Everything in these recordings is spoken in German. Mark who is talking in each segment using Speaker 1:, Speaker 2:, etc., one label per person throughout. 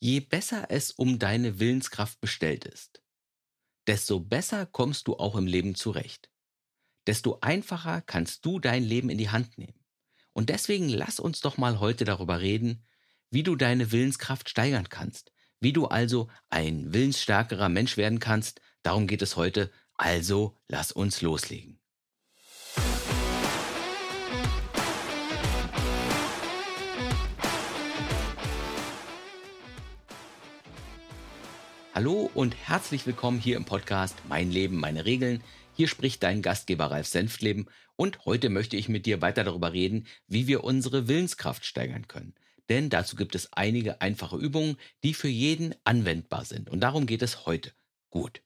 Speaker 1: Je besser es um deine Willenskraft bestellt ist, desto besser kommst du auch im Leben zurecht. Desto einfacher kannst du dein Leben in die Hand nehmen. Und deswegen lass uns doch mal heute darüber reden, wie du deine Willenskraft steigern kannst, wie du also ein willensstärkerer Mensch werden kannst. Darum geht es heute. Also lass uns loslegen. Hallo und herzlich willkommen hier im Podcast Mein Leben, meine Regeln. Hier spricht dein Gastgeber Ralf Senftleben und heute möchte ich mit dir weiter darüber reden, wie wir unsere Willenskraft steigern können. Denn dazu gibt es einige einfache Übungen, die für jeden anwendbar sind. Und darum geht es heute. Gut.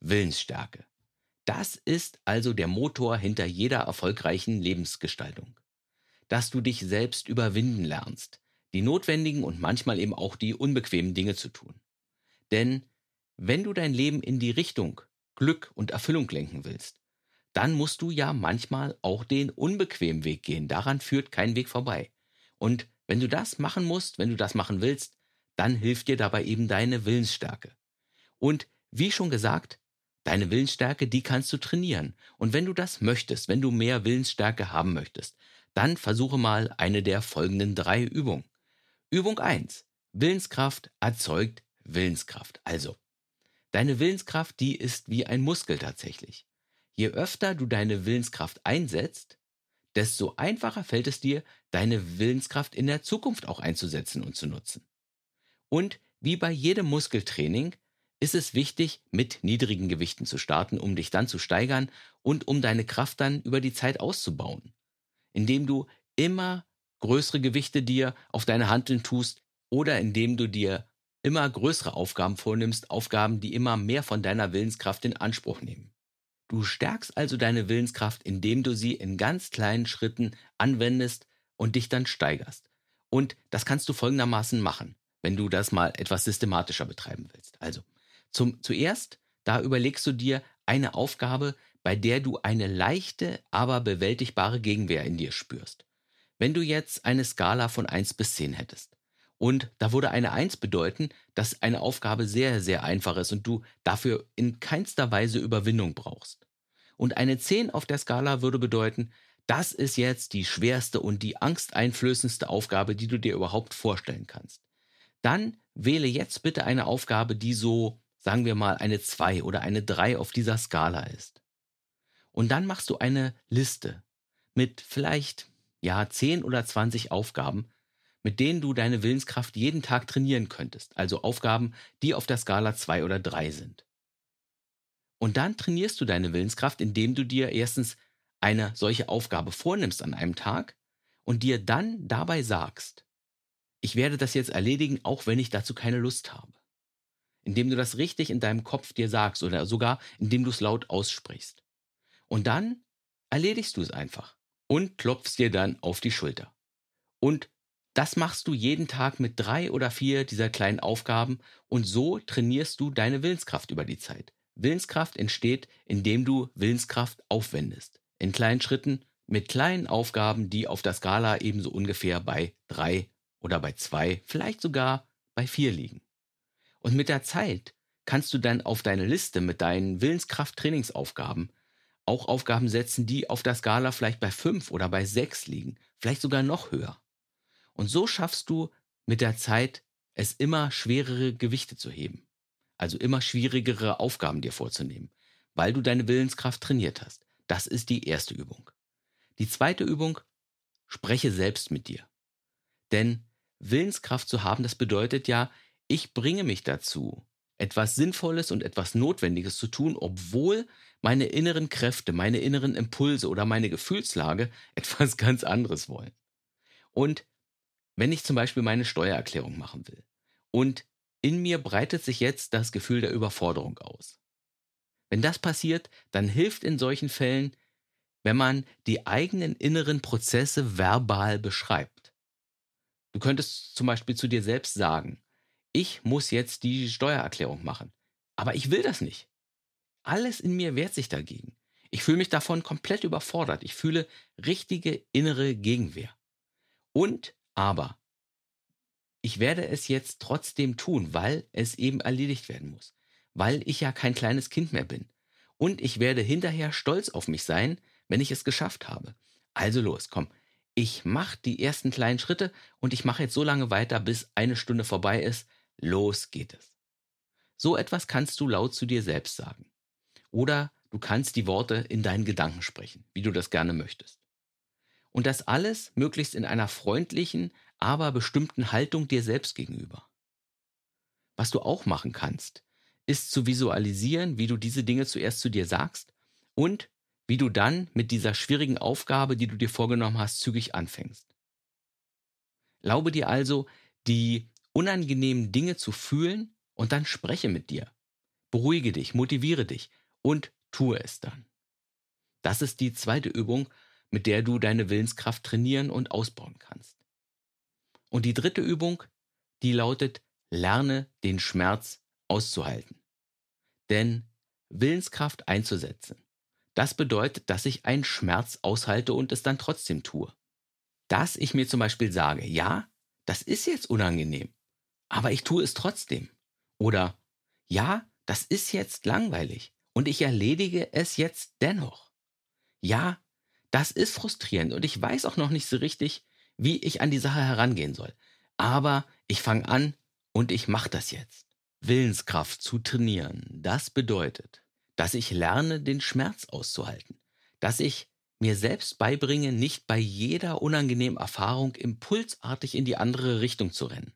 Speaker 1: Willensstärke. Das ist also der Motor hinter jeder erfolgreichen Lebensgestaltung. Dass du dich selbst überwinden lernst, die notwendigen und manchmal eben auch die unbequemen Dinge zu tun. Denn wenn du dein Leben in die Richtung Glück und Erfüllung lenken willst, dann musst du ja manchmal auch den unbequemen Weg gehen. Daran führt kein Weg vorbei. Und wenn du das machen musst, wenn du das machen willst, dann hilft dir dabei eben deine Willensstärke. Und wie schon gesagt, deine Willensstärke, die kannst du trainieren. Und wenn du das möchtest, wenn du mehr Willensstärke haben möchtest, dann versuche mal eine der folgenden drei Übungen. Übung 1. Willenskraft erzeugt Willenskraft. Also, deine Willenskraft, die ist wie ein Muskel tatsächlich. Je öfter du deine Willenskraft einsetzt, desto einfacher fällt es dir, deine Willenskraft in der Zukunft auch einzusetzen und zu nutzen. Und wie bei jedem Muskeltraining ist es wichtig, mit niedrigen Gewichten zu starten, um dich dann zu steigern und um deine Kraft dann über die Zeit auszubauen. Indem du immer größere Gewichte dir auf deine Handeln tust oder indem du dir immer größere Aufgaben vornimmst, Aufgaben, die immer mehr von deiner Willenskraft in Anspruch nehmen. Du stärkst also deine Willenskraft, indem du sie in ganz kleinen Schritten anwendest und dich dann steigerst. Und das kannst du folgendermaßen machen, wenn du das mal etwas systematischer betreiben willst. Also, zum, zuerst, da überlegst du dir eine Aufgabe, bei der du eine leichte, aber bewältigbare Gegenwehr in dir spürst. Wenn du jetzt eine Skala von 1 bis 10 hättest, und da würde eine Eins bedeuten, dass eine Aufgabe sehr, sehr einfach ist und du dafür in keinster Weise Überwindung brauchst. Und eine Zehn auf der Skala würde bedeuten, das ist jetzt die schwerste und die angsteinflößendste Aufgabe, die du dir überhaupt vorstellen kannst. Dann wähle jetzt bitte eine Aufgabe, die so, sagen wir mal, eine Zwei oder eine Drei auf dieser Skala ist. Und dann machst du eine Liste mit vielleicht, ja, 10 oder 20 Aufgaben, mit denen du deine Willenskraft jeden Tag trainieren könntest, also Aufgaben, die auf der Skala 2 oder 3 sind. Und dann trainierst du deine Willenskraft, indem du dir erstens eine solche Aufgabe vornimmst an einem Tag und dir dann dabei sagst, ich werde das jetzt erledigen, auch wenn ich dazu keine Lust habe. Indem du das richtig in deinem Kopf dir sagst oder sogar indem du es laut aussprichst. Und dann erledigst du es einfach und klopfst dir dann auf die Schulter. Und das machst du jeden Tag mit drei oder vier dieser kleinen Aufgaben und so trainierst du deine Willenskraft über die Zeit. Willenskraft entsteht, indem du Willenskraft aufwendest. In kleinen Schritten mit kleinen Aufgaben, die auf der Skala ebenso ungefähr bei drei oder bei zwei, vielleicht sogar bei vier liegen. Und mit der Zeit kannst du dann auf deine Liste mit deinen Willenskraft-Trainingsaufgaben auch Aufgaben setzen, die auf der Skala vielleicht bei fünf oder bei sechs liegen, vielleicht sogar noch höher. Und so schaffst du mit der Zeit, es immer schwerere Gewichte zu heben. Also immer schwierigere Aufgaben dir vorzunehmen, weil du deine Willenskraft trainiert hast. Das ist die erste Übung. Die zweite Übung, spreche selbst mit dir. Denn Willenskraft zu haben, das bedeutet ja, ich bringe mich dazu, etwas Sinnvolles und etwas Notwendiges zu tun, obwohl meine inneren Kräfte, meine inneren Impulse oder meine Gefühlslage etwas ganz anderes wollen. Und wenn ich zum Beispiel meine Steuererklärung machen will und in mir breitet sich jetzt das Gefühl der Überforderung aus. Wenn das passiert, dann hilft in solchen Fällen, wenn man die eigenen inneren Prozesse verbal beschreibt. Du könntest zum Beispiel zu dir selbst sagen, ich muss jetzt die Steuererklärung machen, aber ich will das nicht. Alles in mir wehrt sich dagegen. Ich fühle mich davon komplett überfordert. Ich fühle richtige innere Gegenwehr. Und aber ich werde es jetzt trotzdem tun, weil es eben erledigt werden muss, weil ich ja kein kleines Kind mehr bin. Und ich werde hinterher stolz auf mich sein, wenn ich es geschafft habe. Also los, komm. Ich mache die ersten kleinen Schritte und ich mache jetzt so lange weiter, bis eine Stunde vorbei ist. Los geht es. So etwas kannst du laut zu dir selbst sagen. Oder du kannst die Worte in deinen Gedanken sprechen, wie du das gerne möchtest. Und das alles möglichst in einer freundlichen, aber bestimmten Haltung dir selbst gegenüber. Was du auch machen kannst, ist zu visualisieren, wie du diese Dinge zuerst zu dir sagst und wie du dann mit dieser schwierigen Aufgabe, die du dir vorgenommen hast, zügig anfängst. Glaube dir also, die unangenehmen Dinge zu fühlen und dann spreche mit dir. Beruhige dich, motiviere dich und tue es dann. Das ist die zweite Übung, mit der du deine Willenskraft trainieren und ausbauen kannst. Und die dritte Übung, die lautet, lerne den Schmerz auszuhalten. Denn Willenskraft einzusetzen, das bedeutet, dass ich einen Schmerz aushalte und es dann trotzdem tue. Dass ich mir zum Beispiel sage, ja, das ist jetzt unangenehm, aber ich tue es trotzdem. Oder ja, das ist jetzt langweilig und ich erledige es jetzt dennoch. Ja, das ist frustrierend und ich weiß auch noch nicht so richtig, wie ich an die Sache herangehen soll. Aber ich fange an und ich mache das jetzt. Willenskraft zu trainieren, das bedeutet, dass ich lerne, den Schmerz auszuhalten, dass ich mir selbst beibringe, nicht bei jeder unangenehmen Erfahrung impulsartig in die andere Richtung zu rennen.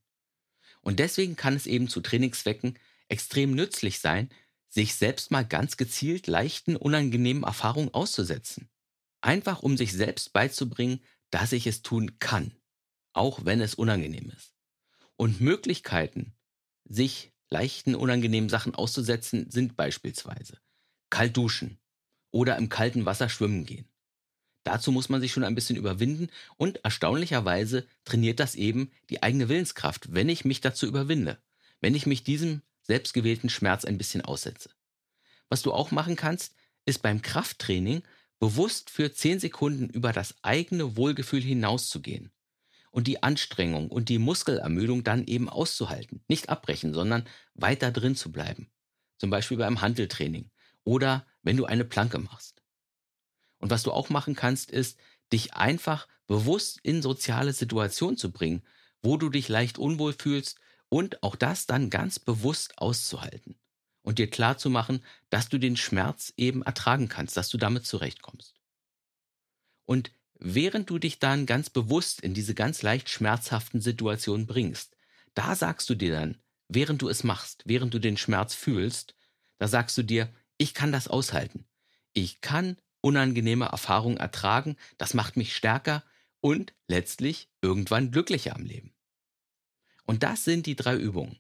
Speaker 1: Und deswegen kann es eben zu Trainingszwecken extrem nützlich sein, sich selbst mal ganz gezielt leichten, unangenehmen Erfahrungen auszusetzen. Einfach um sich selbst beizubringen, dass ich es tun kann, auch wenn es unangenehm ist. Und Möglichkeiten, sich leichten, unangenehmen Sachen auszusetzen, sind beispielsweise kalt duschen oder im kalten Wasser schwimmen gehen. Dazu muss man sich schon ein bisschen überwinden und erstaunlicherweise trainiert das eben die eigene Willenskraft, wenn ich mich dazu überwinde, wenn ich mich diesem selbstgewählten Schmerz ein bisschen aussetze. Was du auch machen kannst, ist beim Krafttraining bewusst für 10 Sekunden über das eigene Wohlgefühl hinauszugehen und die Anstrengung und die Muskelermüdung dann eben auszuhalten. Nicht abbrechen, sondern weiter drin zu bleiben. Zum Beispiel beim Handeltraining oder wenn du eine Planke machst. Und was du auch machen kannst, ist, dich einfach bewusst in soziale Situationen zu bringen, wo du dich leicht unwohl fühlst und auch das dann ganz bewusst auszuhalten und dir klar zu machen, dass du den Schmerz eben ertragen kannst, dass du damit zurechtkommst. Und während du dich dann ganz bewusst in diese ganz leicht schmerzhaften Situationen bringst, da sagst du dir dann, während du es machst, während du den Schmerz fühlst, da sagst du dir, ich kann das aushalten. Ich kann unangenehme Erfahrungen ertragen, das macht mich stärker und letztlich irgendwann glücklicher am Leben. Und das sind die drei Übungen.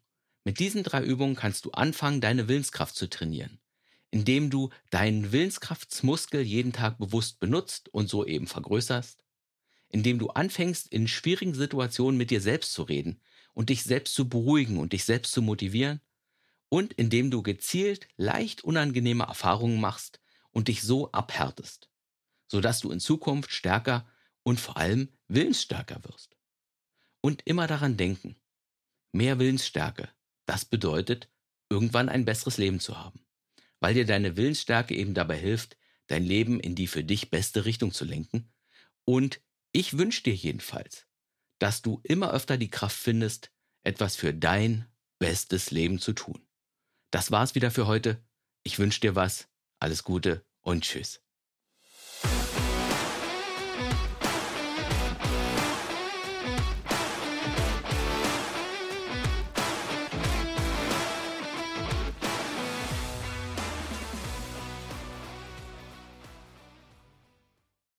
Speaker 1: Mit diesen drei Übungen kannst du anfangen, deine Willenskraft zu trainieren, indem du deinen Willenskraftsmuskel jeden Tag bewusst benutzt und so eben vergrößerst, indem du anfängst, in schwierigen Situationen mit dir selbst zu reden und dich selbst zu beruhigen und dich selbst zu motivieren und indem du gezielt leicht unangenehme Erfahrungen machst und dich so abhärtest, sodass du in Zukunft stärker und vor allem willensstärker wirst. Und immer daran denken, mehr Willensstärke, das bedeutet, irgendwann ein besseres Leben zu haben, weil dir deine Willensstärke eben dabei hilft, dein Leben in die für dich beste Richtung zu lenken. Und ich wünsche dir jedenfalls, dass du immer öfter die Kraft findest, etwas für dein bestes Leben zu tun. Das war's wieder für heute. Ich wünsche dir was. Alles Gute und tschüss.